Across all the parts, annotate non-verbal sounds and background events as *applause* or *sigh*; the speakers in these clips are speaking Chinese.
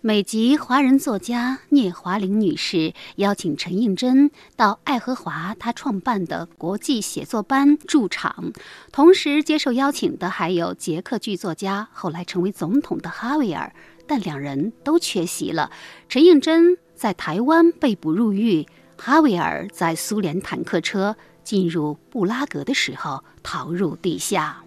美籍华人作家聂华苓女士邀请陈映真到爱荷华她创办的国际写作班驻场，同时接受邀请的还有捷克剧作家后来成为总统的哈维尔，但两人都缺席了。陈映真在台湾被捕入狱，哈维尔在苏联坦克车进入布拉格的时候逃入地下。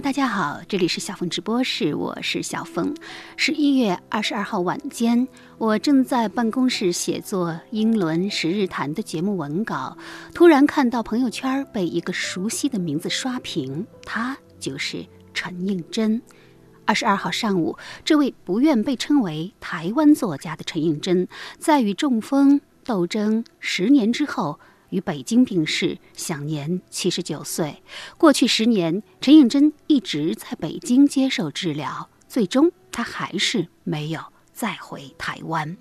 大家好，这里是小峰直播室，我是小峰。十一月二十二号晚间，我正在办公室写作《英伦十日谈》的节目文稿，突然看到朋友圈被一个熟悉的名字刷屏，他就是陈映真。二十二号上午，这位不愿被称为台湾作家的陈映真，在与中风斗争十年之后。于北京病逝，享年七十九岁。过去十年，陈映真一直在北京接受治疗，最终他还是没有再回台湾。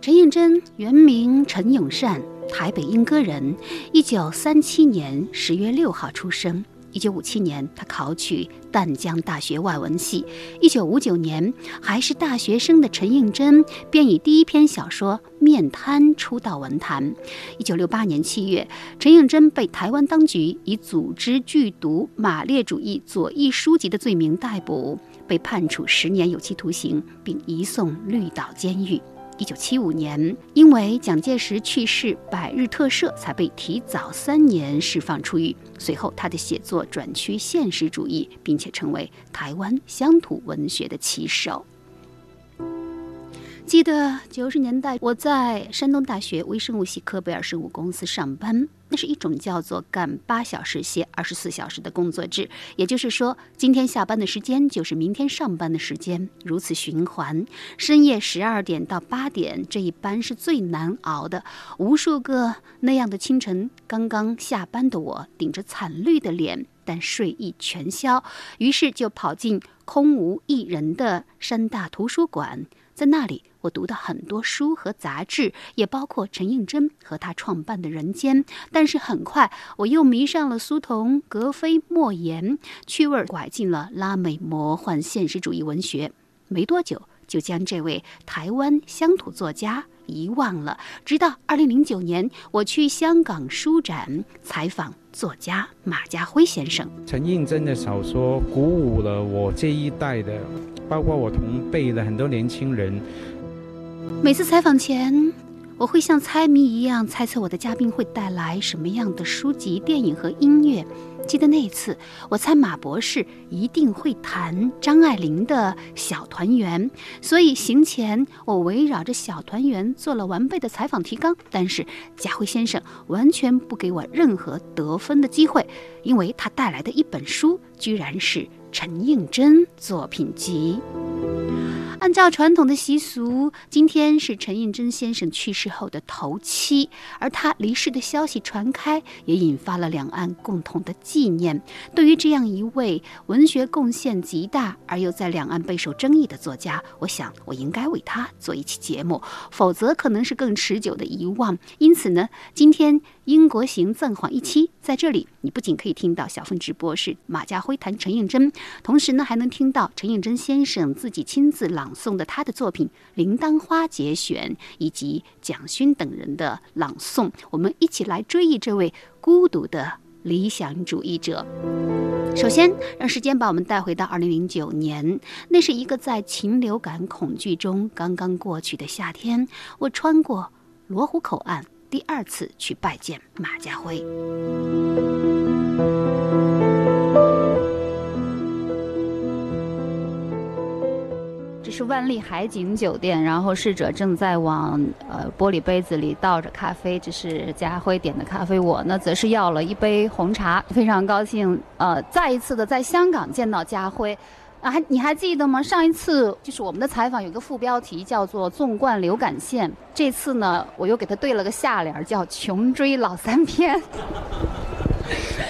陈映真原名陈永善，台北莺歌人，一九三七年十月六号出生。一九五七年，他考取淡江大学外文系。一九五九年，还是大学生的陈映真便以第一篇小说《面瘫》出道文坛。一九六八年七月，陈映真被台湾当局以组织剧毒马列主义左翼书籍的罪名逮捕，被判处十年有期徒刑，并移送绿岛监狱。一九七五年，因为蒋介石去世百日特赦，才被提早三年释放出狱。随后，他的写作转趋现实主义，并且成为台湾乡土文学的旗手。记得九十年代，我在山东大学微生物系科贝尔生物公司上班。那是一种叫做干八小时歇二十四小时的工作制，也就是说，今天下班的时间就是明天上班的时间，如此循环。深夜十二点到八点这一班是最难熬的。无数个那样的清晨，刚刚下班的我，顶着惨绿的脸，但睡意全消，于是就跑进空无一人的山大图书馆。在那里，我读的很多书和杂志，也包括陈映真和他创办的《人间》。但是很快，我又迷上了苏童、格非、莫言，趣味拐进了拉美魔幻现实主义文学。没多久，就将这位台湾乡土作家遗忘了。直到二零零九年，我去香港书展采访作家马家辉先生。陈映真的小说鼓舞了我这一代的。包括我同辈的很多年轻人，每次采访前，我会像猜谜一样猜测我的嘉宾会带来什么样的书籍、电影和音乐。记得那一次，我猜马博士一定会谈张爱玲的《小团圆》，所以行前我围绕着《小团圆》做了完备的采访提纲。但是家辉先生完全不给我任何得分的机会，因为他带来的一本书居然是。陈映真作品集。按照传统的习俗，今天是陈映真先生去世后的头七，而他离世的消息传开，也引发了两岸共同的纪念。对于这样一位文学贡献极大而又在两岸备受争议的作家，我想我应该为他做一期节目，否则可能是更持久的遗忘。因此呢，今天。英国行暂缓一期，在这里，你不仅可以听到小凤直播是马家辉谈陈映真，同时呢，还能听到陈映真先生自己亲自朗诵的他的作品《铃铛花》节选，以及蒋勋等人的朗诵。我们一起来追忆这位孤独的理想主义者。首先，让时间把我们带回到二零零九年，那是一个在禽流感恐惧中刚刚过去的夏天，我穿过罗湖口岸。第二次去拜见马家辉，这是万丽海景酒店，然后侍者正在往呃玻璃杯子里倒着咖啡，这是家辉点的咖啡，我呢则是要了一杯红茶，非常高兴，呃，再一次的在香港见到家辉。啊，还你还记得吗？上一次就是我们的采访，有个副标题叫做“纵贯流感线”。这次呢，我又给他对了个下联，叫“穷追老三篇”。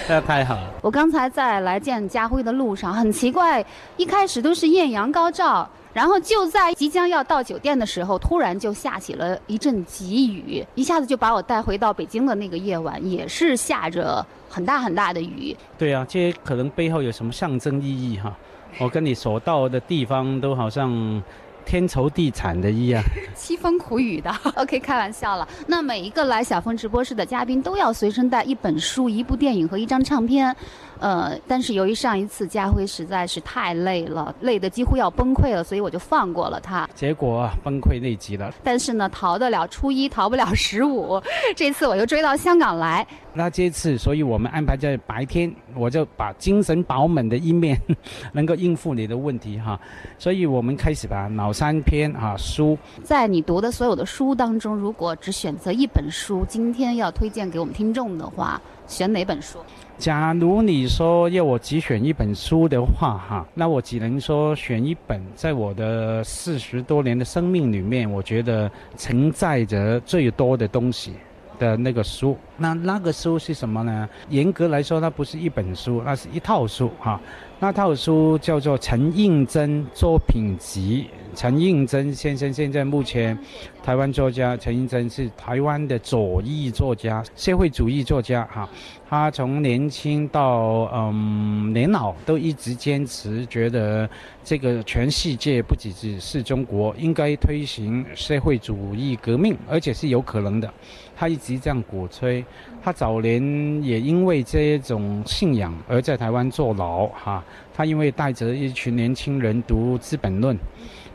那太好了。我刚才在来见家辉的路上，很奇怪，一开始都是艳阳高照，然后就在即将要到酒店的时候，突然就下起了一阵急雨，一下子就把我带回到北京的那个夜晚，也是下着很大很大的雨。对啊，这可能背后有什么象征意义哈？我跟你所到的地方都好像天仇地惨的一样，*laughs* 凄风苦雨的。OK，开玩笑了。那每一个来小峰直播室的嘉宾都要随身带一本书、一部电影和一张唱片。呃，但是由于上一次家辉实在是太累了，累得几乎要崩溃了，所以我就放过了他。结果崩溃内急了。但是呢，逃得了初一，逃不了十五。这次我又追到香港来。那这次，所以我们安排在白天，我就把精神饱满的一面，*laughs* 能够应付你的问题哈。所以我们开始吧，脑三篇啊书。在你读的所有的书当中，如果只选择一本书，今天要推荐给我们听众的话，选哪本书？假如你说要我只选一本书的话，哈，那我只能说选一本，在我的四十多年的生命里面，我觉得承载着最多的东西的那个书。那那个书是什么呢？严格来说，它不是一本书，那是一套书，哈。那套书叫做陈应真作品集。陈应真先生现在目前，台湾作家陈应真是台湾的左翼作家、社会主义作家，哈。他从年轻到嗯年老，都一直坚持，觉得这个全世界不只只是中国，应该推行社会主义革命，而且是有可能的。他一直这样鼓吹。他早年也因为这种信仰而在台湾坐牢，哈。他因为带着一群年轻人读《资本论》，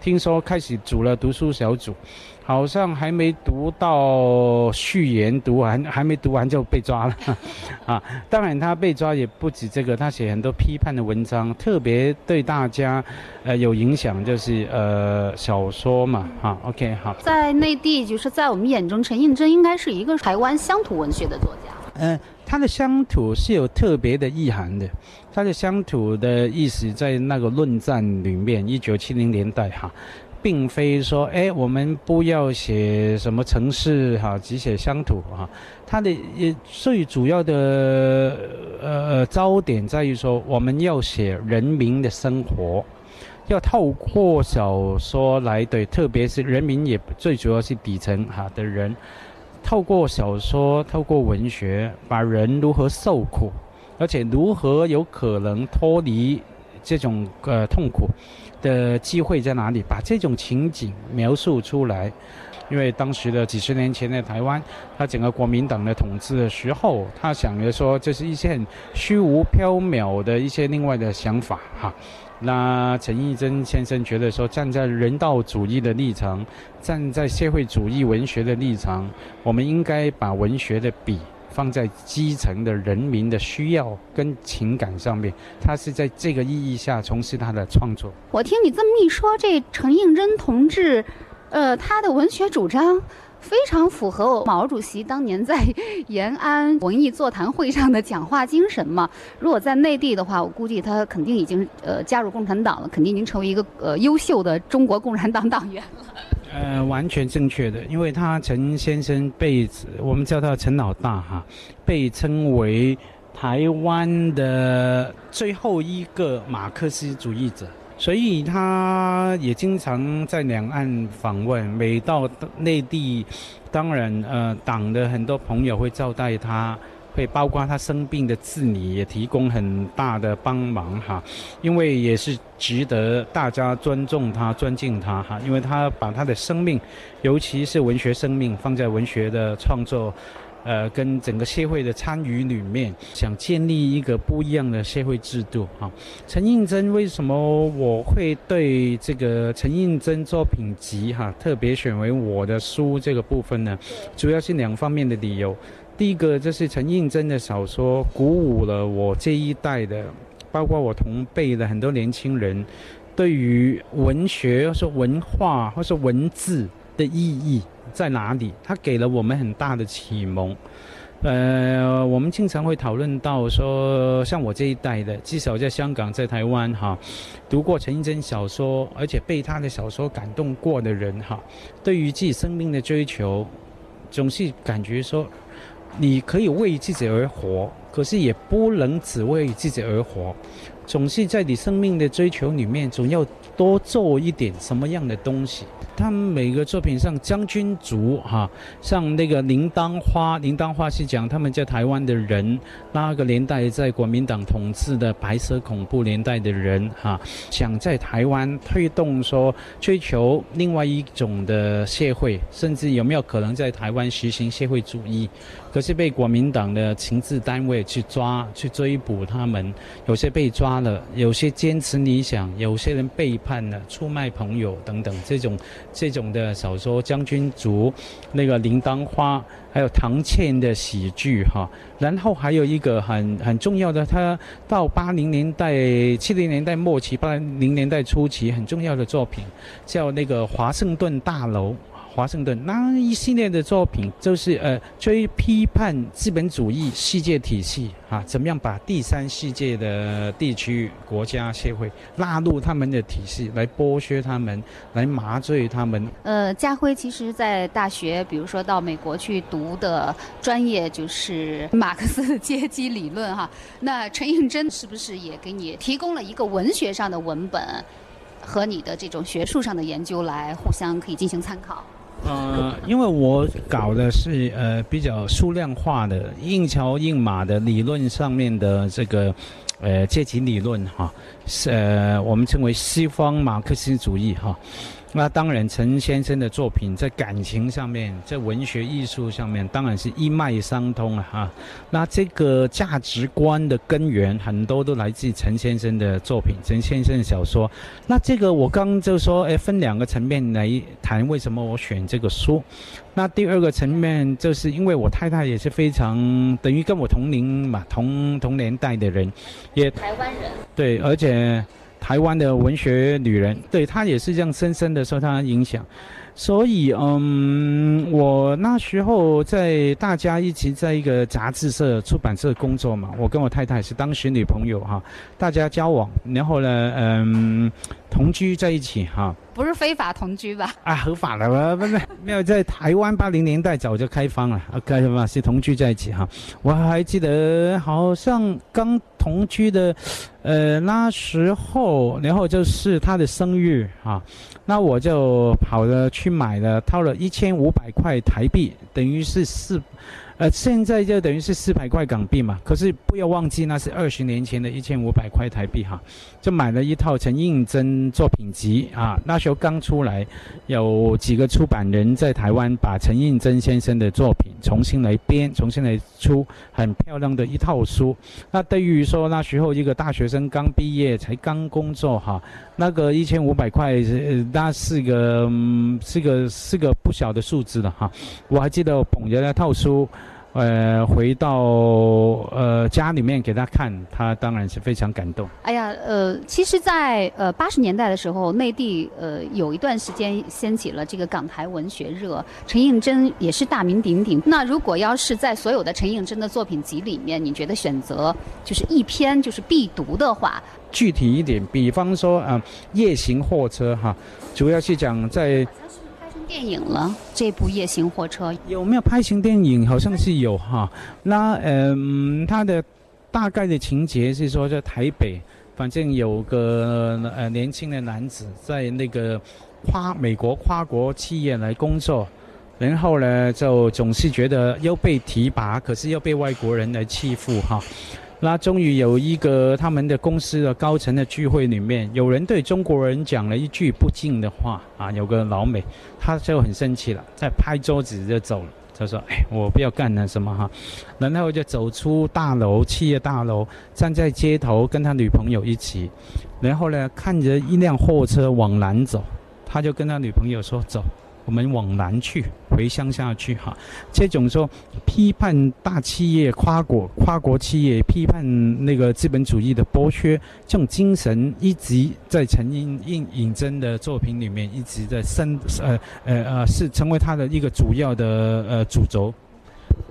听说开始组了读书小组。好像还没读到序言读完，还没读完就被抓了，*laughs* 啊！当然他被抓也不止这个，他写很多批判的文章，特别对大家，呃有影响，就是呃小说嘛，哈，OK 好。在内地，就是在我们眼中，陈应真应该是一个台湾乡土文学的作家。嗯，他的乡土是有特别的意涵的，他的乡土的意思在那个论战里面，一九七零年代哈。并非说，哎，我们不要写什么城市哈，只写乡土哈。它的最主要的呃焦点在于说，我们要写人民的生活，要透过小说来对，特别是人民也最主要是底层哈的人，透过小说，透过文学，把人如何受苦，而且如何有可能脱离这种呃痛苦。的机会在哪里？把这种情景描述出来，因为当时的几十年前的台湾，他整个国民党的统治的时候，他想着说这是一些很虚无缥缈的一些另外的想法哈。那陈义珍先生觉得说，站在人道主义的立场，站在社会主义文学的立场，我们应该把文学的笔。放在基层的人民的需要跟情感上面，他是在这个意义下从事他的创作。我听你这么一说，这陈应真同志，呃，他的文学主张非常符合毛主席当年在延安文艺座谈会上的讲话精神嘛。如果在内地的话，我估计他肯定已经呃加入共产党了，肯定已经成为一个呃优秀的中国共产党党员了。呃，完全正确的，因为他陈先生被我们叫他陈老大哈，被称为台湾的最后一个马克思主义者，所以他也经常在两岸访问。每到内地，当然呃，党的很多朋友会招待他。会包括他生病的治理，也提供很大的帮忙哈，因为也是值得大家尊重他、尊敬他哈，因为他把他的生命，尤其是文学生命放在文学的创作，呃，跟整个社会的参与里面，想建立一个不一样的社会制度哈。陈应真为什么我会对这个陈应真作品集哈特别选为我的书这个部分呢？主要是两方面的理由。第一个，就是陈应真的小说，鼓舞了我这一代的，包括我同辈的很多年轻人，对于文学或是文化或是文字的意义在哪里，它给了我们很大的启蒙。呃，我们经常会讨论到说，像我这一代的，至少在香港、在台湾哈，读过陈映真小说，而且被他的小说感动过的人哈，对于自己生命的追求，总是感觉说，你可以为自己而活，可是也不能只为自己而活，总是在你生命的追求里面，总要多做一点什么样的东西。他们每个作品上，将军族哈，像那个铃铛花，铃铛花是讲他们在台湾的人，那个年代在国民党统治的白色恐怖年代的人哈，想在台湾推动说追求另外一种的社会，甚至有没有可能在台湾实行社会主义？可是被国民党的情治单位去抓、去追捕他们，有些被抓了，有些坚持理想，有些人背叛了、出卖朋友等等，这种这种的小说《将军族》、那个《铃铛花》，还有唐倩的喜剧哈。然后还有一个很很重要的，他到八零年代、七零年代末期、八零年代初期很重要的作品，叫那个华盛顿大楼。华盛顿那一系列的作品，就是呃，追批判资本主义世界体系啊，怎么样把第三世界的地区国家社会纳入他们的体系，来剥削他们，来麻醉他们。呃，家辉其实，在大学，比如说到美国去读的专业就是马克思阶级理论哈。那陈映真是不是也给你提供了一个文学上的文本，和你的这种学术上的研究来互相可以进行参考？呃，因为我搞的是呃比较数量化的印桥印马的理论上面的这个呃阶级理论哈，是呃我们称为西方马克思主义哈。那当然，陈先生的作品在感情上面，在文学艺术上面，当然是一脉相通了哈。那这个价值观的根源，很多都来自陈先生的作品，陈先生的小说。那这个我刚就说，哎，分两个层面来谈，为什么我选这个书？那第二个层面，就是因为我太太也是非常等于跟我同龄嘛，同同年代的人，也台湾人，对，而且。台湾的文学女人，对她也是这样深深的受她影响，所以嗯，我那时候在大家一起在一个杂志社、出版社工作嘛，我跟我太太是当时女朋友哈，大家交往，然后呢，嗯，同居在一起哈。不是非法同居吧？啊，合法的，不是 *laughs* 没有在台湾八零年代早就开放了，开放是同居在一起哈。我还记得好像刚同居的，呃，那时候，然后就是他的生日啊，那我就跑了去买了，掏了一千五百块台币，等于是四。呃，现在就等于是四百块港币嘛，可是不要忘记那是二十年前的一千五百块台币哈，就买了一套陈应真作品集啊，那时候刚出来，有几个出版人在台湾把陈应真先生的作品重新来编，重新来出很漂亮的一套书。那对于说那时候一个大学生刚毕业才刚工作哈，那个一千五百块，那是个是个是个不小的数字了哈。我还记得捧着那套书。呃，回到呃家里面给他看，他当然是非常感动。哎呀，呃，其实，在呃八十年代的时候，内地呃有一段时间掀起了这个港台文学热，陈映真也是大名鼎鼎。那如果要是在所有的陈映真的作品集里面，你觉得选择就是一篇就是必读的话，具体一点，比方说啊，《夜行货车》哈，主要是讲在。电影了，这部《夜行货车》有没有拍成电影？好像是有哈。那嗯，它的大概的情节是说，在台北，反正有个呃年轻的男子在那个跨美国跨国企业来工作，然后呢，就总是觉得又被提拔，可是又被外国人来欺负哈。那终于有一个他们的公司的高层的聚会里面，有人对中国人讲了一句不敬的话啊，有个老美，他就很生气了，在拍桌子就走了。他说：“哎，我不要干了什么哈。”然后就走出大楼，企业大楼，站在街头跟他女朋友一起，然后呢，看着一辆货车往南走，他就跟他女朋友说：“走，我们往南去。”回乡下去哈。这种说批判大企业、跨国跨国企业、批判那个资本主义的剥削，这种精神一直在陈映映尹真的作品里面一直在深呃呃呃是成为他的一个主要的呃主轴。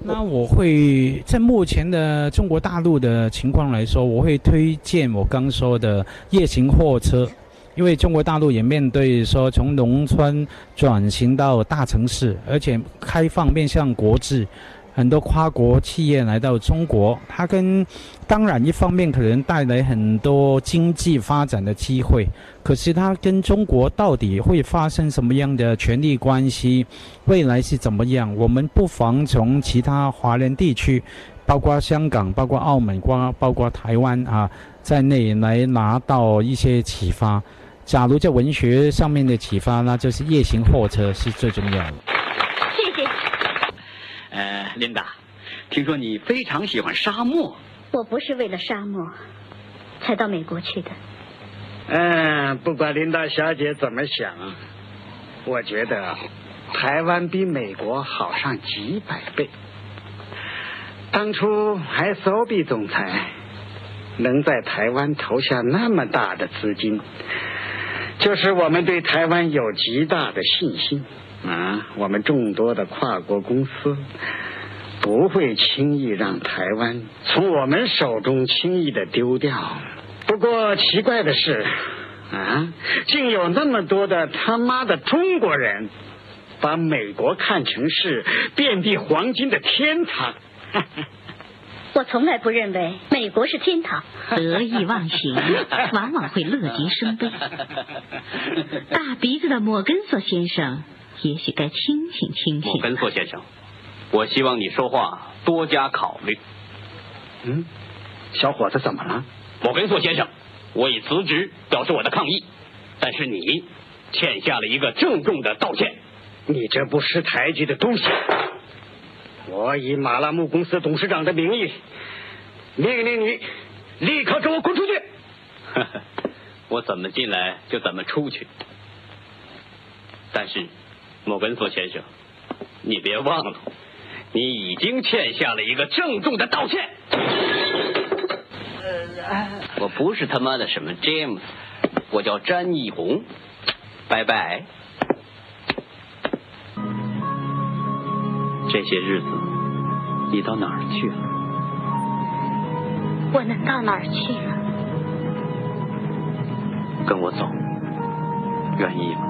那我会在目前的中国大陆的情况来说，我会推荐我刚说的夜行货车，因为中国大陆也面对说从农村转型到大城市，而且开放面向国际。很多跨国企业来到中国，它跟当然一方面可能带来很多经济发展的机会，可是它跟中国到底会发生什么样的权力关系，未来是怎么样？我们不妨从其他华人地区，包括香港、包括澳门、包包括台湾啊在内来拿到一些启发。假如在文学上面的启发，那就是夜行货车是最重要的。谢谢。呃琳达，听说你非常喜欢沙漠。我不是为了沙漠才到美国去的。嗯，不管琳达小姐怎么想，我觉得台湾比美国好上几百倍。当初 S O B 总裁能在台湾投下那么大的资金，就是我们对台湾有极大的信心啊！我们众多的跨国公司。不会轻易让台湾从我们手中轻易的丢掉。不过奇怪的是，啊，竟有那么多的他妈的中国人，把美国看成是遍地黄金的天堂。我从来不认为美国是天堂。得意忘形，往往会乐极生悲。大鼻子的莫根索先生，也许该清醒清醒。莫根索先生。我希望你说话多加考虑。嗯，小伙子怎么了？莫根索先生，我已辞职表示我的抗议，但是你欠下了一个郑重的道歉。你这不识抬举的东西！我以马拉木公司董事长的名义命令你立刻给我滚出去！*laughs* 我怎么进来就怎么出去。但是，莫根索先生，你别忘了。你已经欠下了一个郑重的道歉。我不是他妈的什么 James，我叫詹义红。拜拜。这些日子你到哪儿去了？我能到哪儿去呢？跟我走，愿意吗？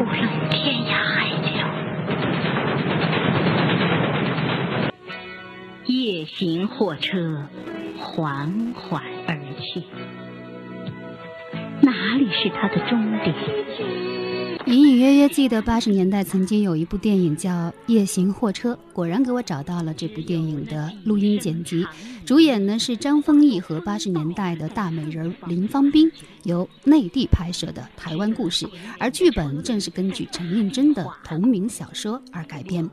无论天涯海角，夜行货车缓缓而去，哪里是它的终点？隐隐约约记得八十年代曾经有一部电影叫《夜行货车》，果然给我找到了这部电影的录音剪辑。主演呢是张丰毅和八十年代的大美人林芳斌，由内地拍摄的台湾故事，而剧本正是根据陈映真的同名小说而改编。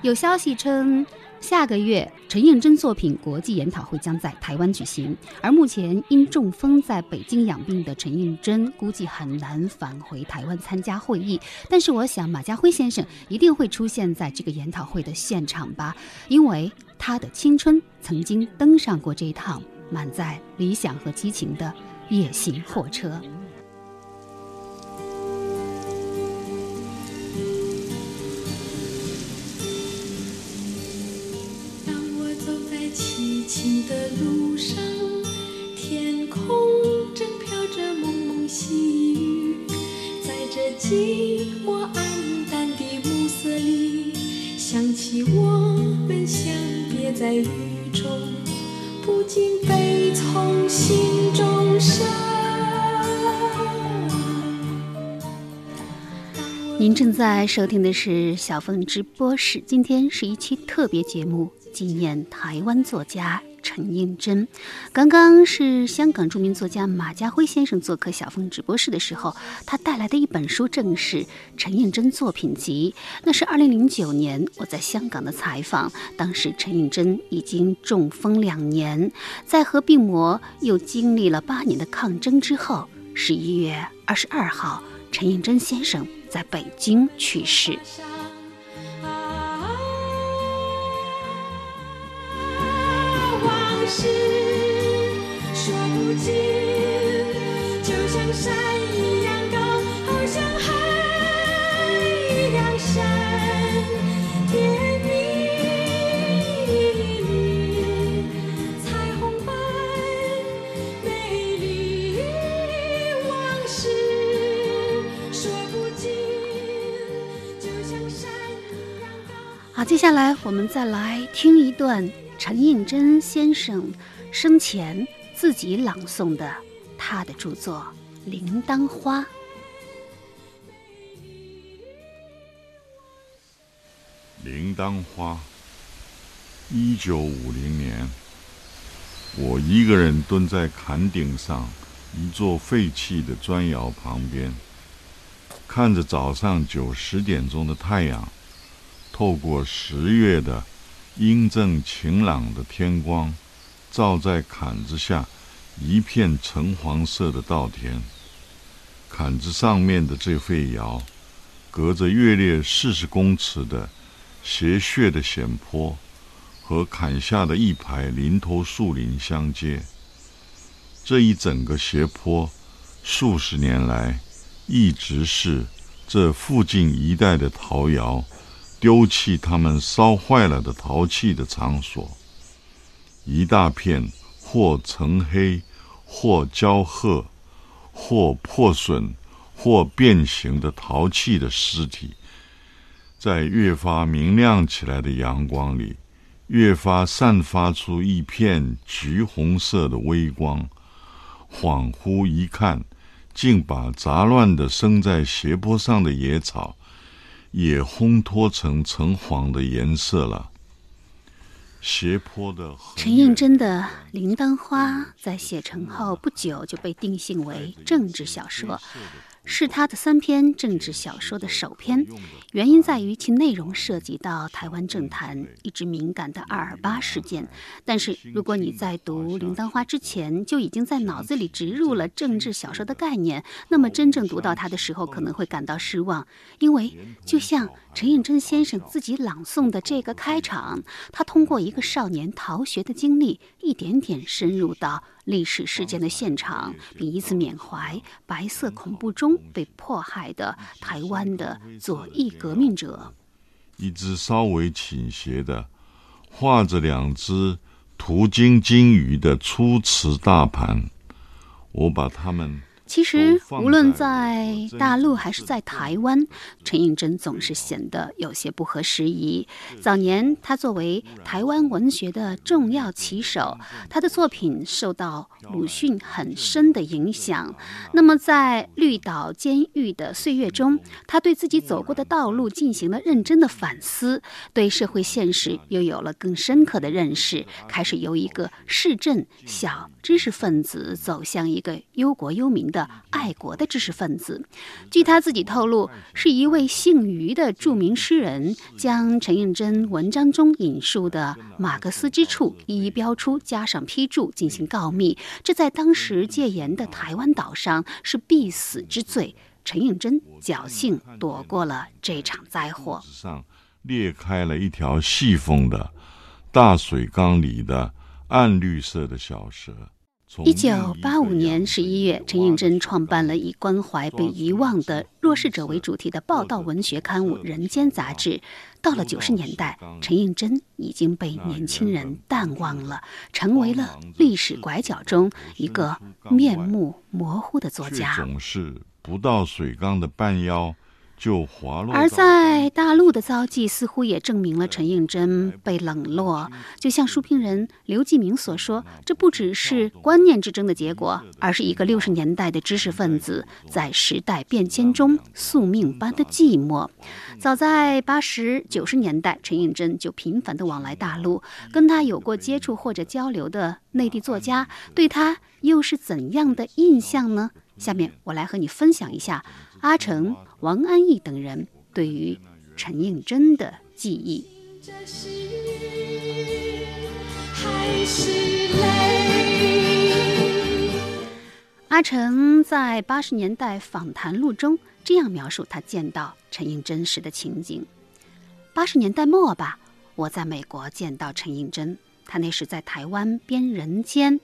有消息称。下个月，陈映真作品国际研讨会将在台湾举行。而目前因中风在北京养病的陈映真，估计很难返回台湾参加会议。但是，我想马家辉先生一定会出现在这个研讨会的现场吧，因为他的青春曾经登上过这趟满载理想和激情的夜行货车。的路上，天空正飘着蒙蒙细雨，在这寂寞暗淡的暮色里，想起我们相别在雨中，不禁悲从心中生。您正在收听的是小凤直播室，今天是一期特别节目，纪念台湾作家。陈映真，刚刚是香港著名作家马家辉先生做客小峰直播室的时候，他带来的一本书正是陈映真作品集。那是二零零九年我在香港的采访，当时陈映真已经中风两年，在和病魔又经历了八年的抗争之后，十一月二十二号，陈应真先生在北京去世。事说不尽，就像山一样高，好像海一样深，天密密，彩虹般美丽。往事说不尽，就像山一样高。好，接下来我们再来听一段陈应真先生生前自己朗诵的他的著作《铃铛花》。铃铛花。一九五零年，我一个人蹲在坎顶上一座废弃的砖窑旁边，看着早上九十点钟的太阳，透过十月的阴正晴朗的天光，照在坎子下一片橙黄色的稻田。坎子上面的这废窑，隔着越略四十公尺的斜削的险坡，和坎下的一排林头树林相接。这一整个斜坡，数十年来一直是这附近一带的陶窑丢弃他们烧坏了的陶器的场所。一大片或橙黑、或焦褐、或破损、或变形的陶器的尸体，在越发明亮起来的阳光里，越发散发出一片橘红色的微光。恍惚一看，竟把杂乱的生在斜坡上的野草，也烘托成橙黄的颜色了。斜坡的陈应真的《铃铛花》在写成后不久就被定性为政治小说，是他的三篇政治小说的首篇。原因在于其内容涉及到台湾政坛一直敏感的二二八事件。但是，如果你在读《铃铛花》之前就已经在脑子里植入了政治小说的概念，那么真正读到它的时候可能会感到失望，因为就像陈应真先生自己朗诵的这个开场，他通过一个少年逃学的经历，一点点深入到历史事件的现场，并以此缅怀白色恐怖中被迫害的台湾的左翼革命者。一只稍微倾斜的，画着两只途经金鱼的粗瓷大盘，我把它们其实无论在在大陆还是在台湾，陈映真总是显得有些不合时宜。早年，他作为台湾文学的重要旗手，他的作品受到鲁迅很深的影响。那么，在绿岛监狱的岁月中，他对自己走过的道路进行了认真的反思，对社会现实又有了更深刻的认识，开始由一个市镇小知识分子走向一个忧国忧民的爱国的知识分子。据他自己透露，是一位姓于的著名诗人将陈应真文章中引述的马克思之处一一标出，加上批注进行告密。这在当时戒严的台湾岛上是必死之罪。陈应真侥幸躲过了这场灾祸。上裂开了一条细缝的大水缸里的暗绿色的小蛇。从一九八五年十一月，陈映真创办了以关怀被遗忘的弱势者为主题的报道文学刊物《人间》杂志。到了九十年代，陈映真已经被年轻人淡忘了，成为了历史拐角中一个面目模糊的作家。总是不到水缸的半腰就滑落。而在大陆的遭际，似乎也证明了陈应真被冷落。就像书评人刘继明所说，这不只是观念之争的结果，而是一个六十年代的知识分子在时代变迁中宿命般的寂寞。早在八十九十年代，陈应真就频繁地往来大陆，跟他有过接触或者交流的内地作家，对他又是怎样的印象呢？下面我来和你分享一下阿成、王安忆等人对于陈应真的记忆。阿成在八十年代访谈录中这样描述他见到陈应真时的情景：八十年代末吧，我在美国见到陈应真，他那时在台湾编《人间》。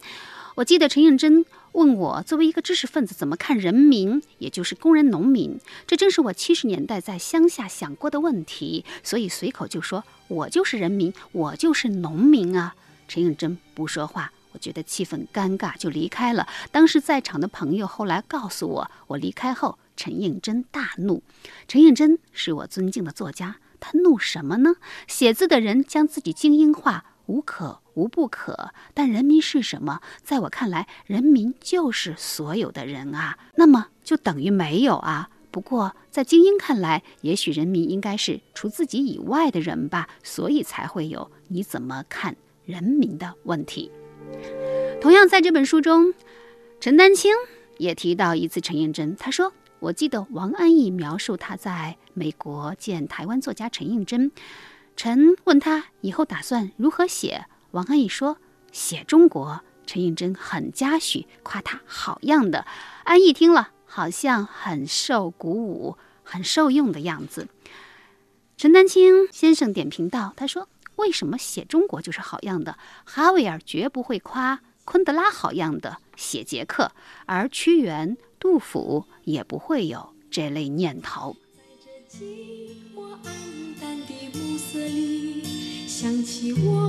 我记得陈应真问我，作为一个知识分子，怎么看人民，也就是工人、农民？这正是我七十年代在乡下想过的问题，所以随口就说：“我就是人民，我就是农民啊。”陈应真不说话，我觉得气氛尴尬，就离开了。当时在场的朋友后来告诉我，我离开后，陈应真大怒。陈应真是我尊敬的作家，他怒什么呢？写字的人将自己精英化。无可无不可，但人民是什么？在我看来，人民就是所有的人啊。那么就等于没有啊。不过在精英看来，也许人民应该是除自己以外的人吧，所以才会有你怎么看人民的问题。同样在这本书中，陈丹青也提到一次陈应真，他说：“我记得王安忆描述他在美国见台湾作家陈应真。”陈问他以后打算如何写，王安忆说写中国。陈应真很嘉许，夸他好样的。安忆听了，好像很受鼓舞，很受用的样子。陈丹青先生点评道：“他说为什么写中国就是好样的？哈维尔绝不会夸昆德拉好样的写捷克，而屈原、杜甫也不会有这类念头。”想起我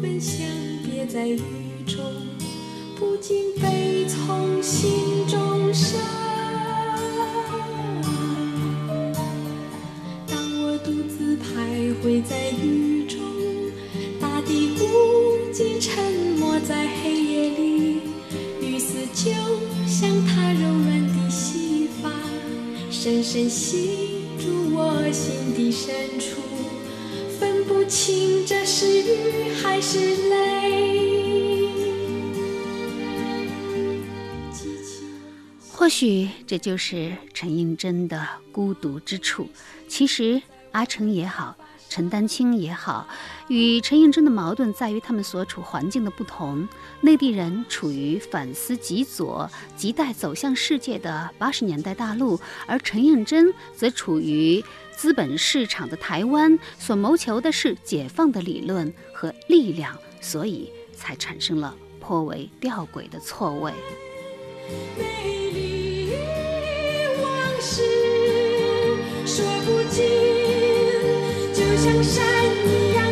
们相别在雨中，不禁悲从心中生。当我独自徘徊在雨中，大地孤寂沉默在黑夜里，雨丝就像她柔软的细发，深深吸住我心底深处。不清这是雨还是泪。或许这就是陈应真的孤独之处。其实阿成也好，陈丹青也好，与陈应真的矛盾在于他们所处环境的不同。内地人处于反思极左、亟待走向世界的八十年代大陆，而陈应真则处于。资本市场的台湾所谋求的是解放的理论和力量，所以才产生了颇为吊诡的错位。美丽往事说不尽，就像山一样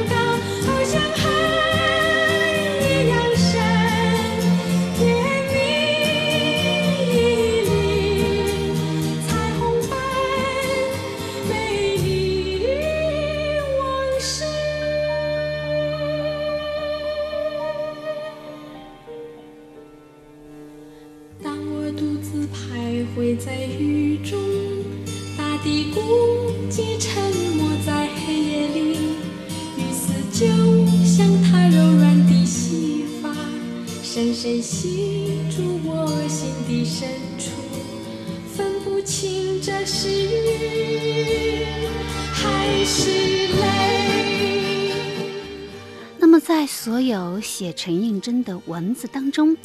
陈应真的文字当中，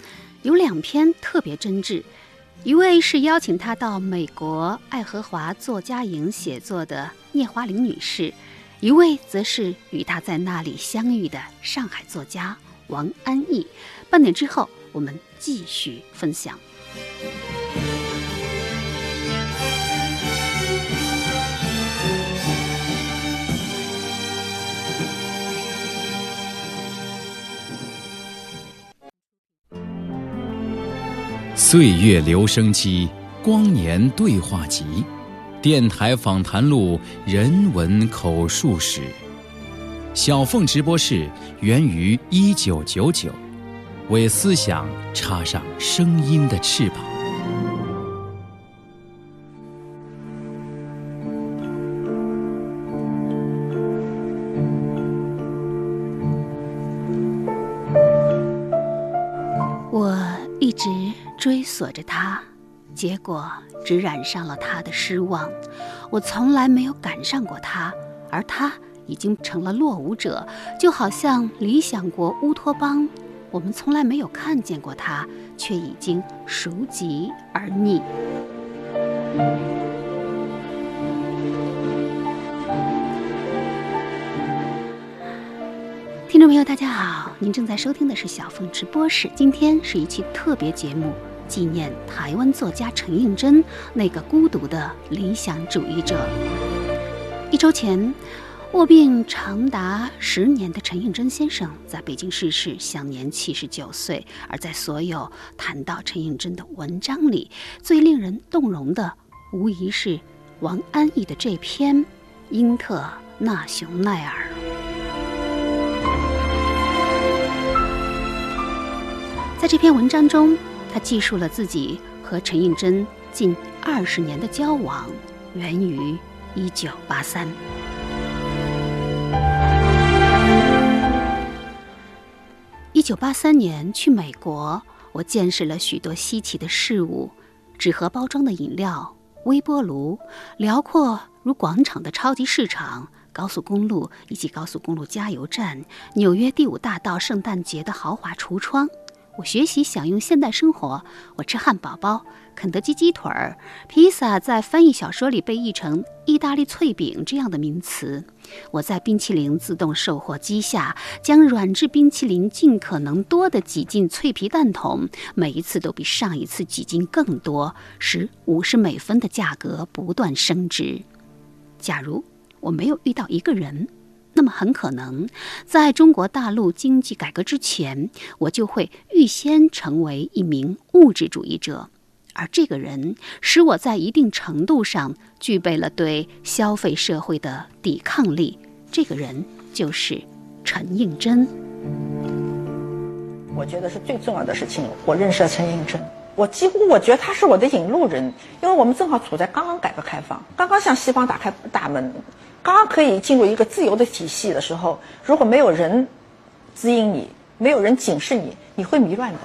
有两篇特别真挚。一位是邀请他到美国爱荷华作家营写作的聂华苓女士，一位则是与他在那里相遇的上海作家王安忆。半点之后。我们继续分享。岁月留声机，光年对话集，电台访谈录，人文口述史。小凤直播室源于一九九九。为思想插上声音的翅膀。锁着他，结果只染上了他的失望。我从来没有赶上过他，而他已经成了落伍者，就好像理想国、乌托邦。我们从来没有看见过他，却已经熟极而腻。听众朋友，大家好，您正在收听的是小凤直播室，今天是一期特别节目。纪念台湾作家陈映真那个孤独的理想主义者。一周前，卧病长达十年的陈映真先生在北京逝世，享年七十九岁。而在所有谈到陈映真的文章里，最令人动容的，无疑是王安忆的这篇《英特纳雄奈尔》。在这篇文章中，他记述了自己和陈映真近二十年的交往，源于一九八三。一九八三年去美国，我见识了许多稀奇的事物：纸盒包装的饮料、微波炉、辽阔如广场的超级市场、高速公路以及高速公路加油站、纽约第五大道圣诞节的豪华橱窗。我学习享用现代生活，我吃汉堡包、肯德基鸡腿儿、披萨，在翻译小说里被译成“意大利脆饼”这样的名词。我在冰淇淋自动售货机下，将软质冰淇淋尽可能多的挤进脆皮蛋筒，每一次都比上一次挤进更多，使五十美分的价格不断升值。假如我没有遇到一个人。那么很可能，在中国大陆经济改革之前，我就会预先成为一名物质主义者，而这个人使我在一定程度上具备了对消费社会的抵抗力。这个人就是陈应真。我觉得是最重要的事情。我认识了陈应真，我几乎我觉得他是我的引路人，因为我们正好处在刚刚改革开放，刚刚向西方打开大门。刚刚可以进入一个自由的体系的时候，如果没有人指引你，没有人警示你，你会迷乱的。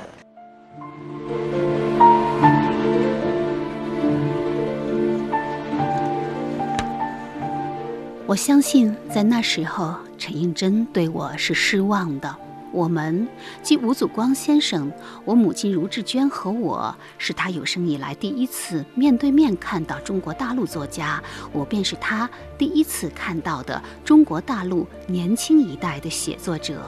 我相信，在那时候，陈应真对我是失望的。我们即吴祖光先生，我母亲茹志娟和我，是他有生以来第一次面对面看到中国大陆作家，我便是他第一次看到的中国大陆年轻一代的写作者。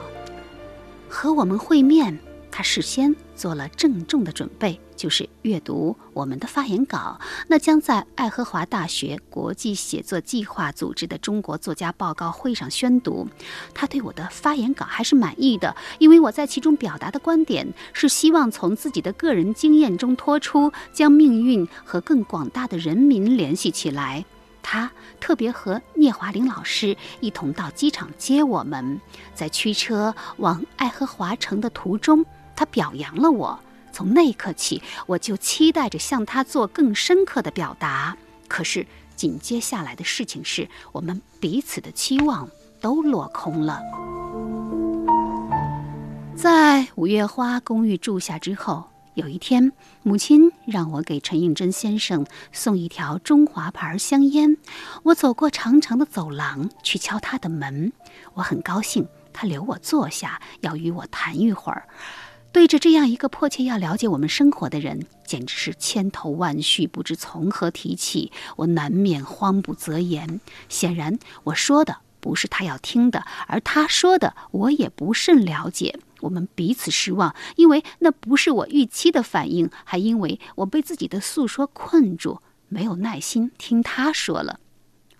和我们会面。他事先做了郑重的准备，就是阅读我们的发言稿。那将在爱荷华大学国际写作计划组织的中国作家报告会上宣读。他对我的发言稿还是满意的，因为我在其中表达的观点是希望从自己的个人经验中脱出，将命运和更广大的人民联系起来。他特别和聂华苓老师一同到机场接我们，在驱车往爱荷华城的途中。他表扬了我，从那一刻起，我就期待着向他做更深刻的表达。可是紧接下来的事情是我们彼此的期望都落空了。在五月花公寓住下之后，有一天，母亲让我给陈应真先生送一条中华牌香烟。我走过长长的走廊去敲他的门，我很高兴，他留我坐下，要与我谈一会儿。对着这样一个迫切要了解我们生活的人，简直是千头万绪，不知从何提起。我难免慌不择言。显然，我说的不是他要听的，而他说的我也不甚了解。我们彼此失望，因为那不是我预期的反应，还因为我被自己的诉说困住，没有耐心听他说了。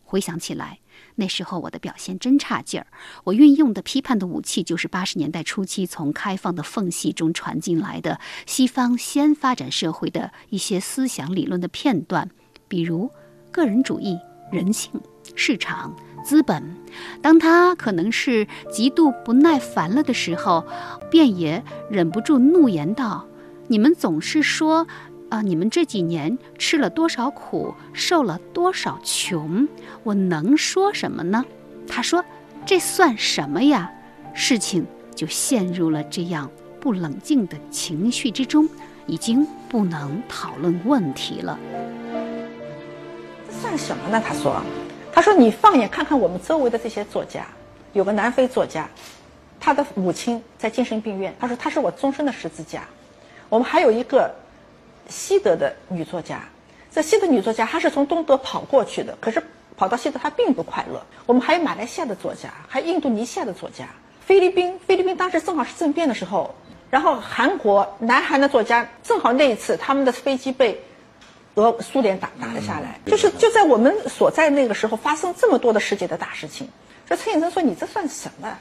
回想起来。那时候我的表现真差劲儿，我运用的批判的武器就是八十年代初期从开放的缝隙中传进来的西方先发展社会的一些思想理论的片段，比如个人主义、人性、市场、资本。当他可能是极度不耐烦了的时候，便也忍不住怒言道：“你们总是说。”啊！你们这几年吃了多少苦，受了多少穷，我能说什么呢？他说：“这算什么呀？”事情就陷入了这样不冷静的情绪之中，已经不能讨论问题了。这算什么呢？他说：“他说你放眼看看我们周围的这些作家，有个南非作家，他的母亲在精神病院。他说他是我终身的十字架。我们还有一个。”西德的女作家，这西德女作家，她是从东德跑过去的，可是跑到西德她并不快乐。我们还有马来西亚的作家，还有印度尼西亚的作家，菲律宾，菲律宾当时正好是政变的时候，然后韩国，南韩的作家正好那一次他们的飞机被俄苏联打打了下来，就是就在我们所在那个时候发生这么多的世界的大事情。这陈颖真说：“你这算什么？”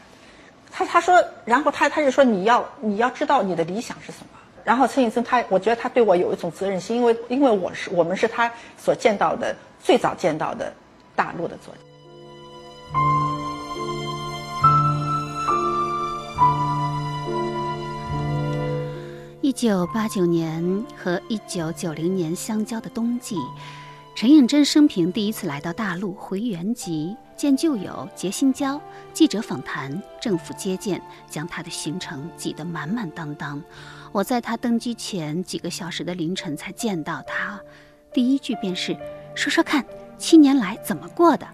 他他说，然后他他就说：“你要你要知道你的理想是什么。”然后陈颖真他，我觉得他对我有一种责任心，因为因为我是我们是他所见到的最早见到的大陆的作家。一九八九年和一九九零年相交的冬季，陈应真生平第一次来到大陆，回原籍见旧友，结新交，记者访谈，政府接见，将他的行程挤得满满当当。我在他登机前几个小时的凌晨才见到他，第一句便是：“说说看，七年来怎么过的？”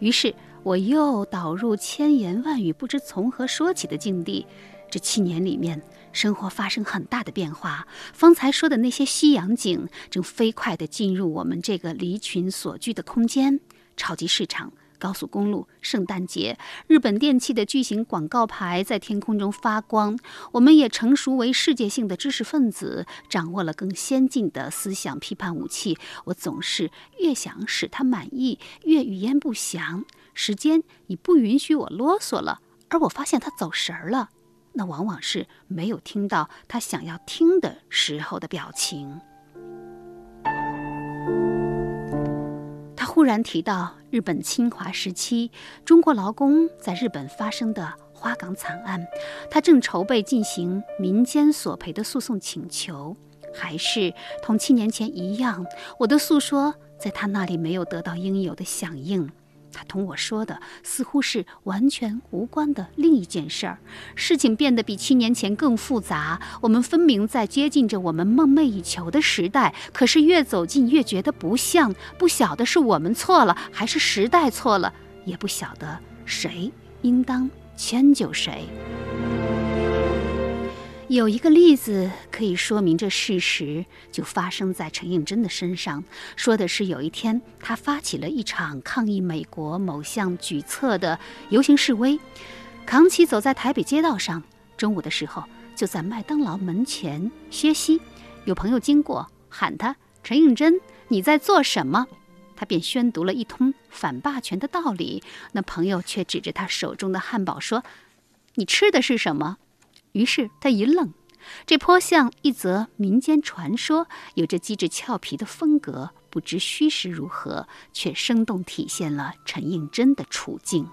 于是我又导入千言万语不知从何说起的境地。这七年里面。生活发生很大的变化。方才说的那些西洋景，正飞快地进入我们这个离群所居的空间。超级市场、高速公路、圣诞节，日本电器的巨型广告牌在天空中发光。我们也成熟为世界性的知识分子，掌握了更先进的思想批判武器。我总是越想使他满意，越语焉不详。时间已不允许我啰嗦了，而我发现他走神儿了。那往往是没有听到他想要听的时候的表情。突然提到日本侵华时期中国劳工在日本发生的花岗惨案，他正筹备进行民间索赔的诉讼请求，还是同七年前一样，我的诉说在他那里没有得到应有的响应。他同我说的似乎是完全无关的另一件事儿，事情变得比七年前更复杂。我们分明在接近着我们梦寐以求的时代，可是越走近越觉得不像。不晓得是我们错了，还是时代错了，也不晓得谁应当迁就谁。有一个例子可以说明这事实，就发生在陈应真的身上。说的是有一天，他发起了一场抗议美国某项举措的游行示威，扛起走在台北街道上。中午的时候，就在麦当劳门前歇息。有朋友经过，喊他：“陈应真，你在做什么？”他便宣读了一通反霸权的道理。那朋友却指着他手中的汉堡说：“你吃的是什么？”于是他一愣，这颇像一则民间传说，有着机智俏皮的风格，不知虚实如何，却生动体现了陈应真的处境。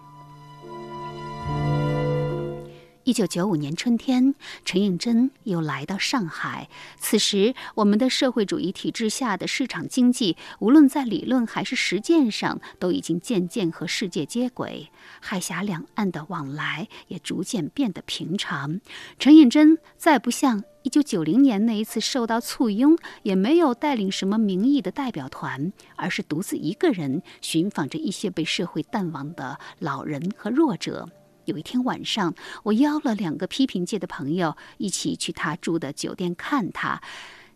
一九九五年春天，陈应真又来到上海。此时，我们的社会主义体制下的市场经济，无论在理论还是实践上，都已经渐渐和世界接轨。海峡两岸的往来也逐渐变得平常。陈应真再不像一九九零年那一次受到簇拥，也没有带领什么名义的代表团，而是独自一个人寻访着一些被社会淡忘的老人和弱者。有一天晚上，我邀了两个批评界的朋友一起去他住的酒店看他，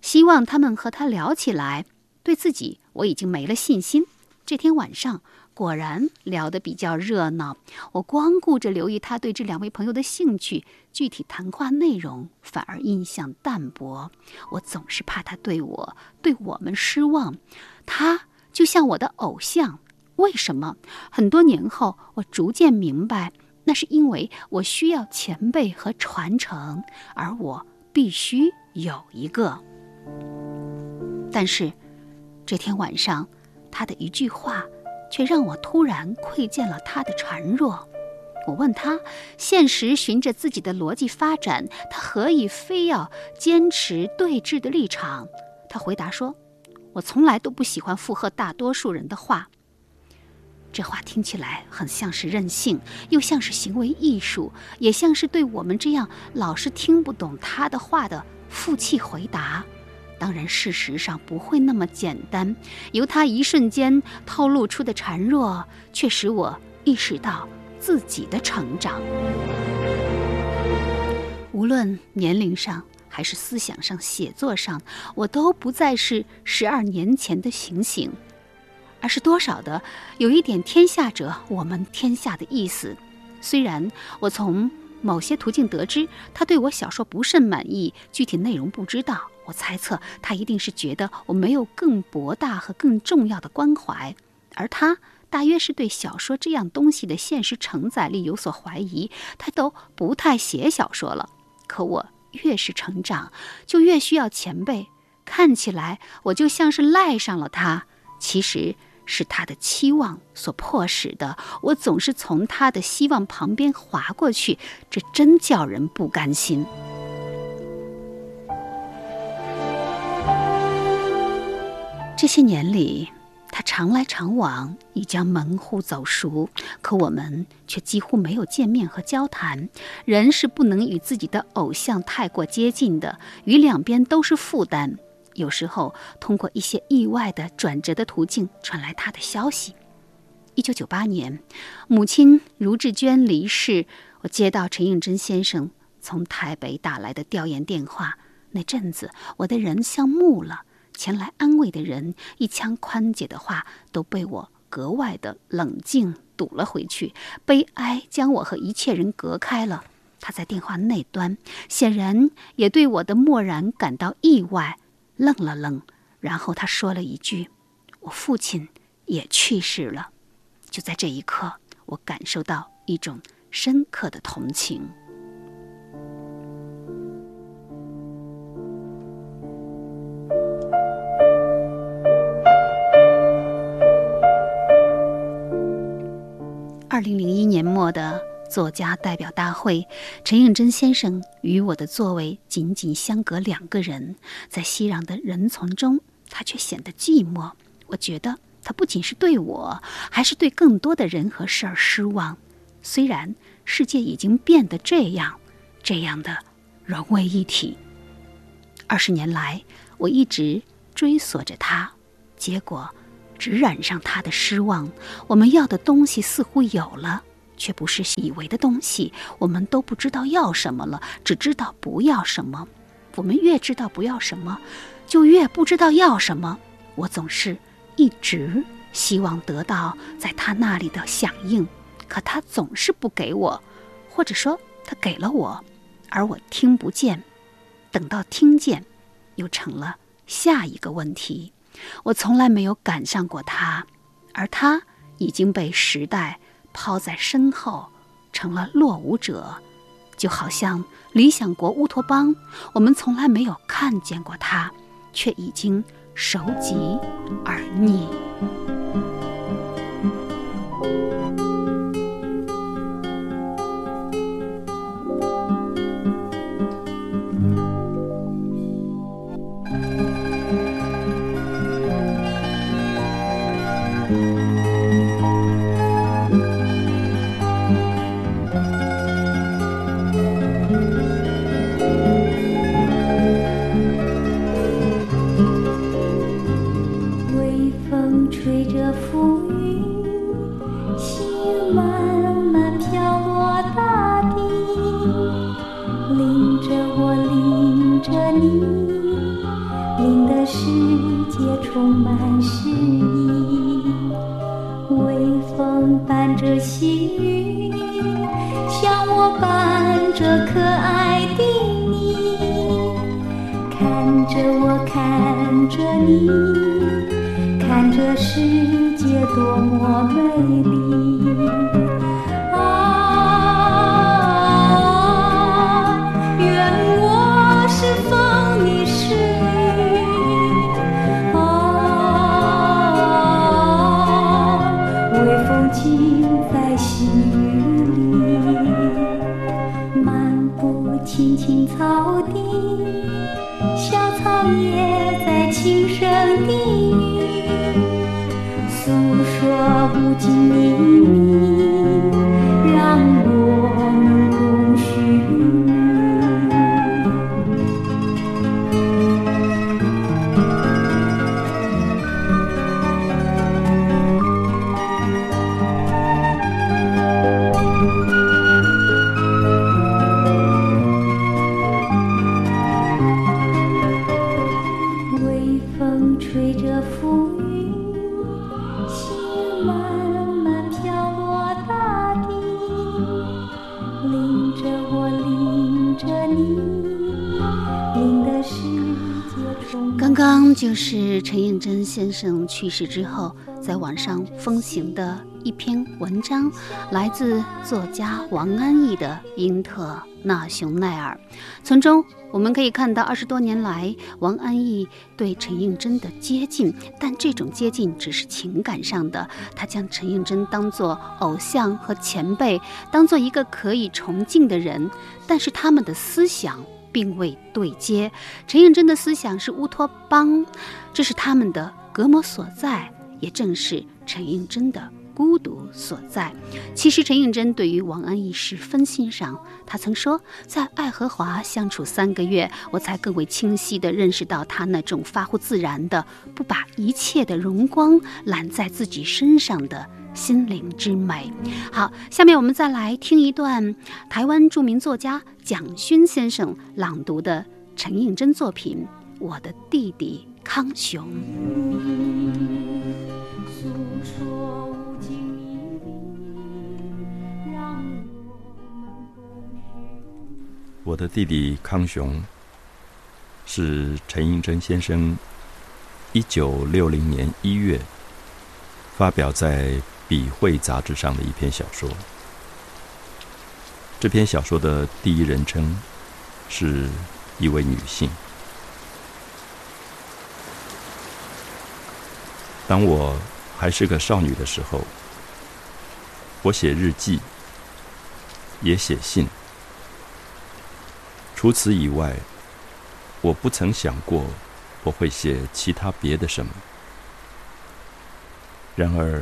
希望他们和他聊起来。对自己我已经没了信心。这天晚上果然聊得比较热闹。我光顾着留意他对这两位朋友的兴趣，具体谈话内容反而印象淡薄。我总是怕他对我、对我们失望。他就像我的偶像，为什么？很多年后，我逐渐明白。那是因为我需要前辈和传承，而我必须有一个。但是，这天晚上，他的一句话，却让我突然窥见了他的孱弱。我问他：现实循着自己的逻辑发展，他何以非要坚持对峙的立场？他回答说：“我从来都不喜欢附和大多数人的话。”这话听起来很像是任性，又像是行为艺术，也像是对我们这样老是听不懂他的话的负气回答。当然，事实上不会那么简单。由他一瞬间透露出的孱弱，却使我意识到自己的成长。无论年龄上还是思想上、写作上，我都不再是十二年前的醒醒。而是多少的有一点天下者我们天下的意思。虽然我从某些途径得知他对我小说不甚满意，具体内容不知道。我猜测他一定是觉得我没有更博大和更重要的关怀，而他大约是对小说这样东西的现实承载力有所怀疑，他都不太写小说了。可我越是成长，就越需要前辈。看起来我就像是赖上了他，其实是他的期望所迫使的。我总是从他的希望旁边划过去，这真叫人不甘心。这些年里，他常来常往，已将门户走熟，可我们却几乎没有见面和交谈。人是不能与自己的偶像太过接近的，与两边都是负担。有时候，通过一些意外的转折的途径传来他的消息。一九九八年，母亲卢志娟离世，我接到陈应真先生从台北打来的调研电话。那阵子，我的人像木了，前来安慰的人一腔宽解的话都被我格外的冷静堵了回去。悲哀将我和一切人隔开了。他在电话那端，显然也对我的漠然感到意外。愣了愣，然后他说了一句：“我父亲也去世了。”就在这一刻，我感受到一种深刻的同情。二零零一年末的。作家代表大会，陈应真先生与我的座位仅仅相隔两个人，在熙攘的人丛中，他却显得寂寞。我觉得他不仅是对我，还是对更多的人和事儿失望。虽然世界已经变得这样，这样的融为一体。二十年来，我一直追索着他，结果只染上他的失望。我们要的东西似乎有了。却不是以为的东西，我们都不知道要什么了，只知道不要什么。我们越知道不要什么，就越不知道要什么。我总是一直希望得到在他那里的响应，可他总是不给我，或者说他给了我，而我听不见。等到听见，又成了下一个问题。我从来没有赶上过他，而他已经被时代。抛在身后，成了落伍者，就好像理想国乌托邦，我们从来没有看见过它，却已经熟极而腻。充满诗意微风伴着细雨像我伴着可爱的你看着我看着你看这世界多么美丽。诉说不尽的先生去世之后，在网上风行的一篇文章，来自作家王安忆的《英特纳雄奈尔》。从中我们可以看到，二十多年来，王安忆对陈应真的接近，但这种接近只是情感上的。他将陈应真当作偶像和前辈，当做一个可以崇敬的人，但是他们的思想。并未对接。陈应真的思想是乌托邦，这是他们的隔膜所在，也正是陈应真的孤独所在。其实，陈应真对于王安忆十分欣赏。他曾说，在爱荷华相处三个月，我才更为清晰地认识到他那种发乎自然的、不把一切的荣光揽在自己身上的。心灵之美。好，下面我们再来听一段台湾著名作家蒋勋先生朗读的陈应真作品《我的弟弟康雄》。我的弟弟康雄是陈应真先生一九六零年一月发表在。《笔会》杂志上的一篇小说。这篇小说的第一人称是一位女性。当我还是个少女的时候，我写日记，也写信。除此以外，我不曾想过我会写其他别的什么。然而。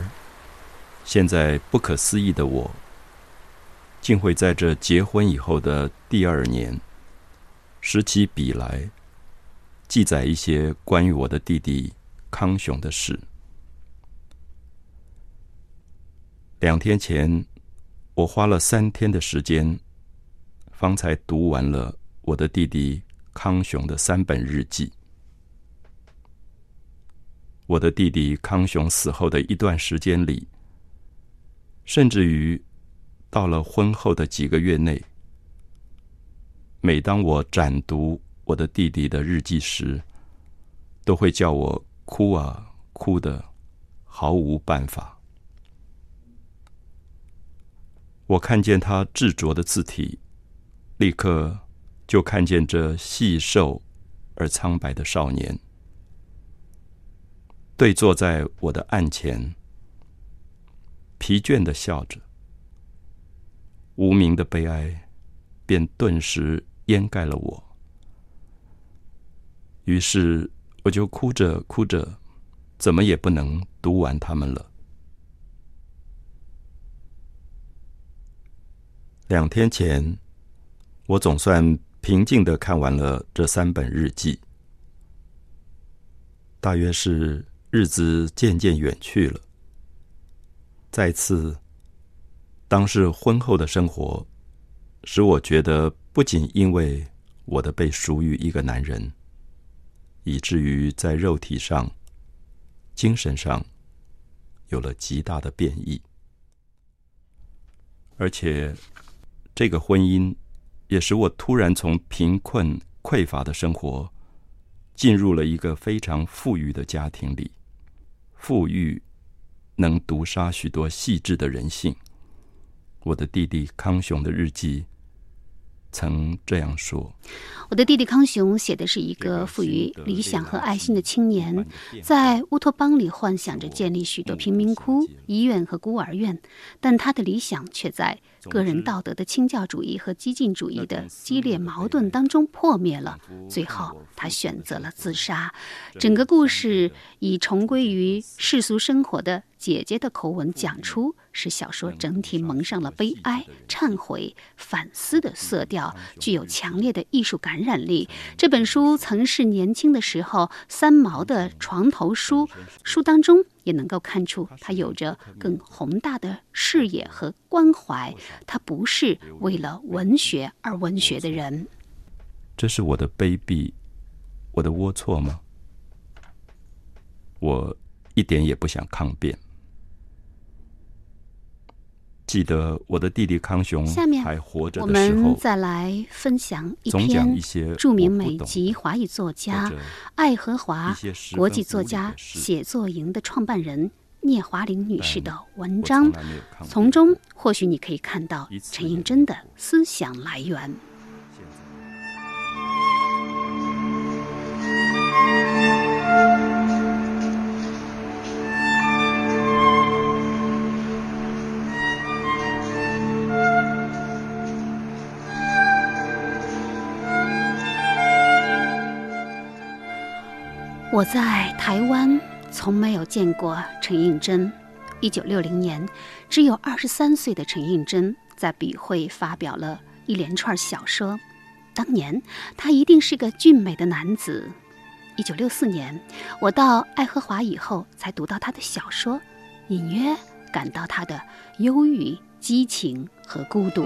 现在不可思议的我，竟会在这结婚以后的第二年，拾起笔来，记载一些关于我的弟弟康雄的事。两天前，我花了三天的时间，方才读完了我的弟弟康雄的三本日记。我的弟弟康雄死后的一段时间里。甚至于，到了婚后的几个月内，每当我展读我的弟弟的日记时，都会叫我哭啊哭的，毫无办法。我看见他执着的字体，立刻就看见这细瘦而苍白的少年，对坐在我的案前。疲倦的笑着，无名的悲哀便顿时掩盖了我。于是我就哭着哭着，怎么也不能读完他们了。两天前，我总算平静的看完了这三本日记。大约是日子渐渐远去了。再次，当是婚后的生活，使我觉得不仅因为我的被属于一个男人，以至于在肉体上、精神上有了极大的变异，而且这个婚姻也使我突然从贫困匮乏的生活，进入了一个非常富裕的家庭里，富裕。能毒杀许多细致的人性。我的弟弟康雄的日记。曾这样说：“我的弟弟康雄写的是一个富于理想和爱心的青年，在乌托邦里幻想着建立许多贫民窟、医院和孤儿院，但他的理想却在个人道德的清教主义和激进主义的激烈矛盾当中破灭了。最后，他选择了自杀。整个故事以重归于世俗生活的姐姐的口吻讲出。”使小说整体蒙上了悲哀、忏悔、反思的色调，具有强烈的艺术感染力。这本书曾是年轻的时候三毛的床头书，书当中也能够看出他有着更宏大的视野和关怀。他不是为了文学而文学的人。这是我的卑鄙，我的龌龊吗？我一点也不想抗辩。记得我的弟弟康雄下面还活着我的时候，们再来分享一篇著名美籍华语作家爱荷华国际作家写作营的创办人聂华苓女士的文章从中或许你可以看到陈映真的思想来源。我在台湾从没有见过陈映真。一九六零年，只有二十三岁的陈映真在笔会发表了一连串小说。当年他一定是个俊美的男子。一九六四年，我到爱荷华以后，才读到他的小说，隐约感到他的忧郁、激情和孤独。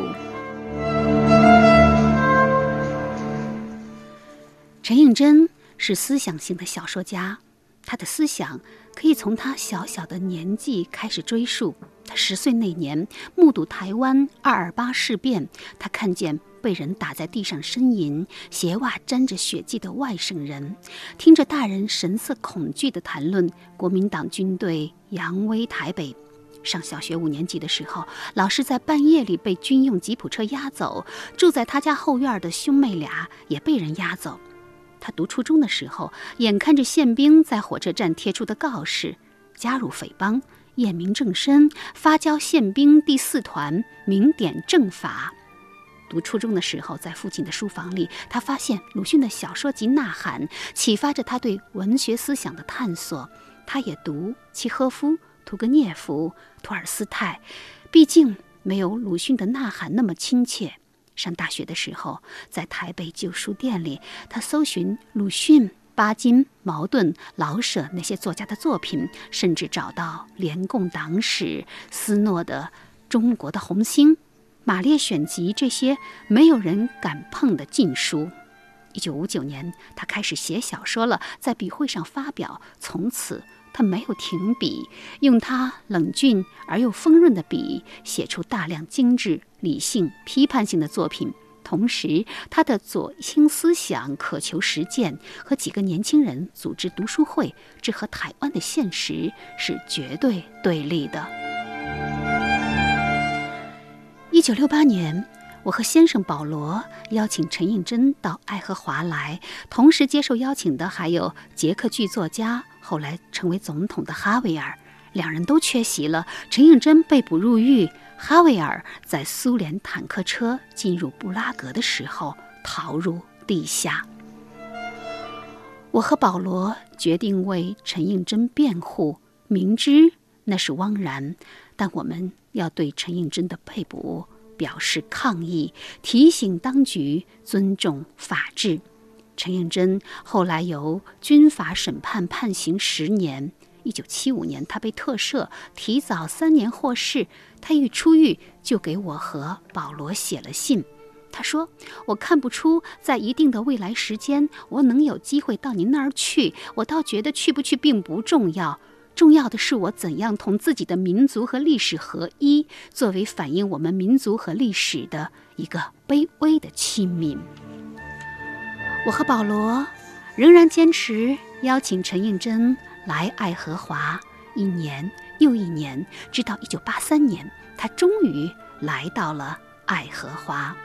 陈映真是思想性的小说家，他的思想可以从他小小的年纪开始追溯。他十岁那年，目睹台湾二二八事变，他看见被人打在地上呻吟、鞋袜沾着血迹的外省人，听着大人神色恐惧的谈论国民党军队扬威台北。上小学五年级的时候，老师在半夜里被军用吉普车押走，住在他家后院的兄妹俩也被人押走。他读初中的时候，眼看着宪兵在火车站贴出的告示：加入匪帮，验明正身，发交宪兵第四团，明典正法。读初中的时候，在父亲的书房里，他发现鲁迅的小说集《呐喊》，启发着他对文学思想的探索。他也读契诃夫、屠格涅夫、托尔斯泰，毕竟没有鲁迅的《呐喊》那么亲切。上大学的时候，在台北旧书店里，他搜寻鲁迅、巴金、茅盾、老舍那些作家的作品，甚至找到联共党史、斯诺的《中国的红星》、马列选集这些没有人敢碰的禁书。一九五九年，他开始写小说了，在笔会上发表。从此，他没有停笔，用他冷峻而又丰润的笔，写出大量精致、理性、批判性的作品。同时，他的左倾思想渴求实践，和几个年轻人组织读书会，这和台湾的现实是绝对对立的。一九六八年。我和先生保罗邀请陈映真到爱荷华来，同时接受邀请的还有捷克剧作家，后来成为总统的哈维尔，两人都缺席了。陈应真被捕入狱，哈维尔在苏联坦克车进入布拉格的时候逃入地下。我和保罗决定为陈应真辩护，明知那是枉然，但我们要对陈应真的被捕。表示抗议，提醒当局尊重法治。陈映真后来由军法审判判刑十年。一九七五年，他被特赦，提早三年获释。他一出狱就给我和保罗写了信。他说：“我看不出在一定的未来时间，我能有机会到您那儿去。我倒觉得去不去并不重要。”重要的是我怎样同自己的民族和历史合一，作为反映我们民族和历史的一个卑微的器皿。我和保罗仍然坚持邀请陈映真来爱荷华，一年又一年，直到一九八三年，他终于来到了爱荷华。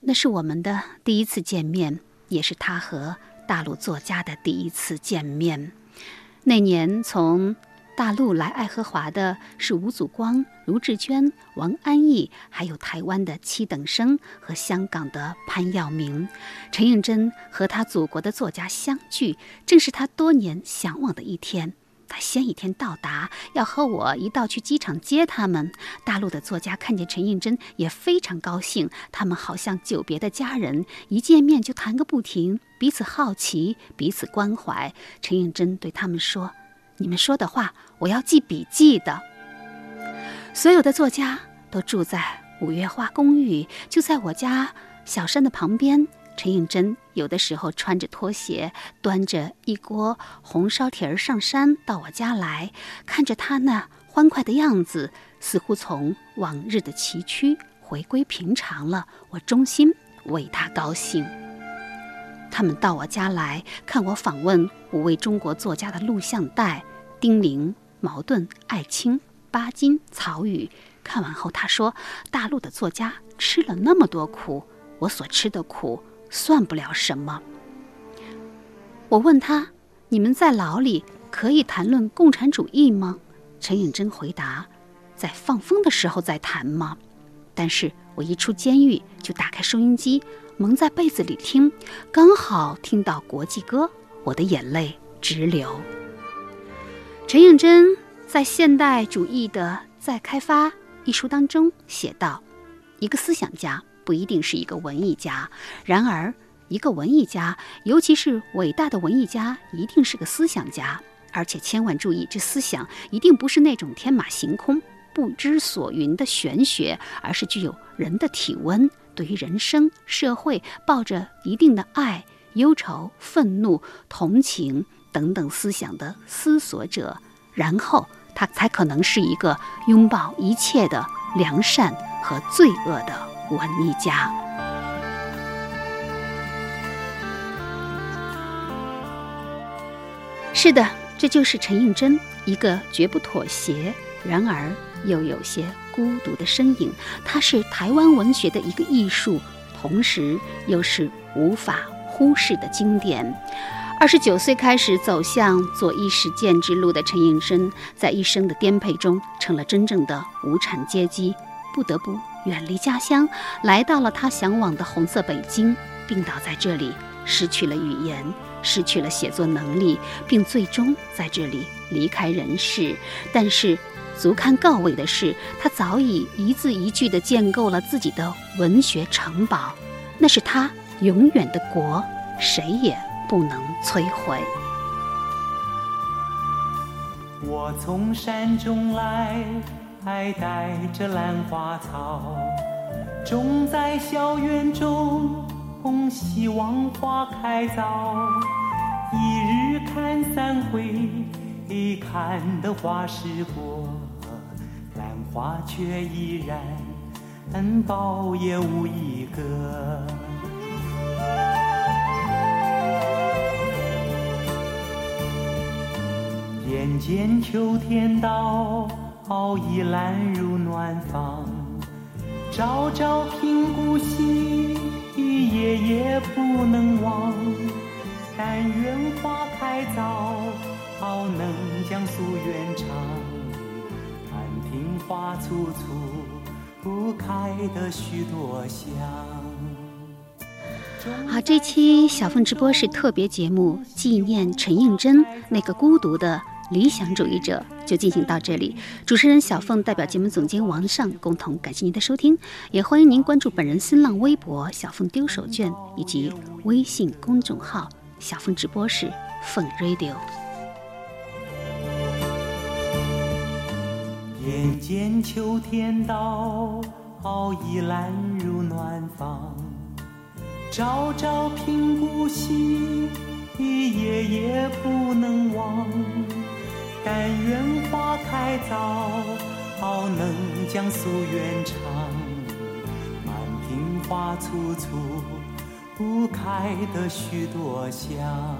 那是我们的第一次见面。也是他和大陆作家的第一次见面。那年从大陆来爱荷华的是吴祖光、卢志娟、王安忆，还有台湾的七等生和香港的潘耀明。陈映真和他祖国的作家相聚，正是他多年向往的一天。他先一天到达，要和我一道去机场接他们。大陆的作家看见陈映真也非常高兴，他们好像久别的家人，一见面就谈个不停，彼此好奇，彼此关怀。陈映真对他们说：“你们说的话，我要记笔记的。”所有的作家都住在五月花公寓，就在我家小山的旁边。陈映真有的时候穿着拖鞋，端着一锅红烧蹄儿上山到我家来，看着他那欢快的样子，似乎从往日的崎岖回归平常了。我衷心为他高兴。他们到我家来看我访问五位中国作家的录像带，丁玲、茅盾、艾青、巴金、曹禺。看完后，他说：“大陆的作家吃了那么多苦，我所吃的苦。”算不了什么。我问他：“你们在牢里可以谈论共产主义吗？”陈颖贞回答：“在放风的时候再谈吗？”但是我一出监狱就打开收音机，蒙在被子里听，刚好听到国际歌，我的眼泪直流。陈映真在《现代主义的再开发》一书当中写道：“一个思想家。”不一定是一个文艺家，然而，一个文艺家，尤其是伟大的文艺家，一定是个思想家。而且，千万注意，这思想一定不是那种天马行空、不知所云的玄学，而是具有人的体温，对于人生、社会抱着一定的爱、忧愁、愤怒、同情等等思想的思索者。然后，他才可能是一个拥抱一切的良善和罪恶的。文艺家，是的，这就是陈应真，一个绝不妥协，然而又有些孤独的身影。他是台湾文学的一个艺术，同时又是无法忽视的经典。二十九岁开始走向左翼实践之路的陈应真，在一生的颠沛中，成了真正的无产阶级，不得不。远离家乡，来到了他向往的红色北京，病倒在这里，失去了语言，失去了写作能力，并最终在这里离开人世。但是，足堪告慰的是，他早已一字一句地建构了自己的文学城堡，那是他永远的国，谁也不能摧毁。我从山中来。还带着兰花草，种在校园中，希望花开早。一日看三回，看得花时过，兰花却依然苞也无一个。眼见秋天到。好意揽入暖房，朝朝频顾惜，夜夜不能忘。但愿花开早，好能将夙愿偿。满庭花簇簇，不开的许多香。好，这期小凤直播是特别节目，纪念陈应真那个孤独的。理想主义者就进行到这里。主持人小凤代表节目总监王尚共同感谢您的收听，也欢迎您关注本人新浪微博“小凤丢手绢”以及微信公众号“小凤直播室凤 Radio”。眼见秋天到，好意揽入暖房，朝朝频顾惜，夜夜不能忘。但愿花开早，好能将夙愿偿。满庭花簇簇，不开的许多香。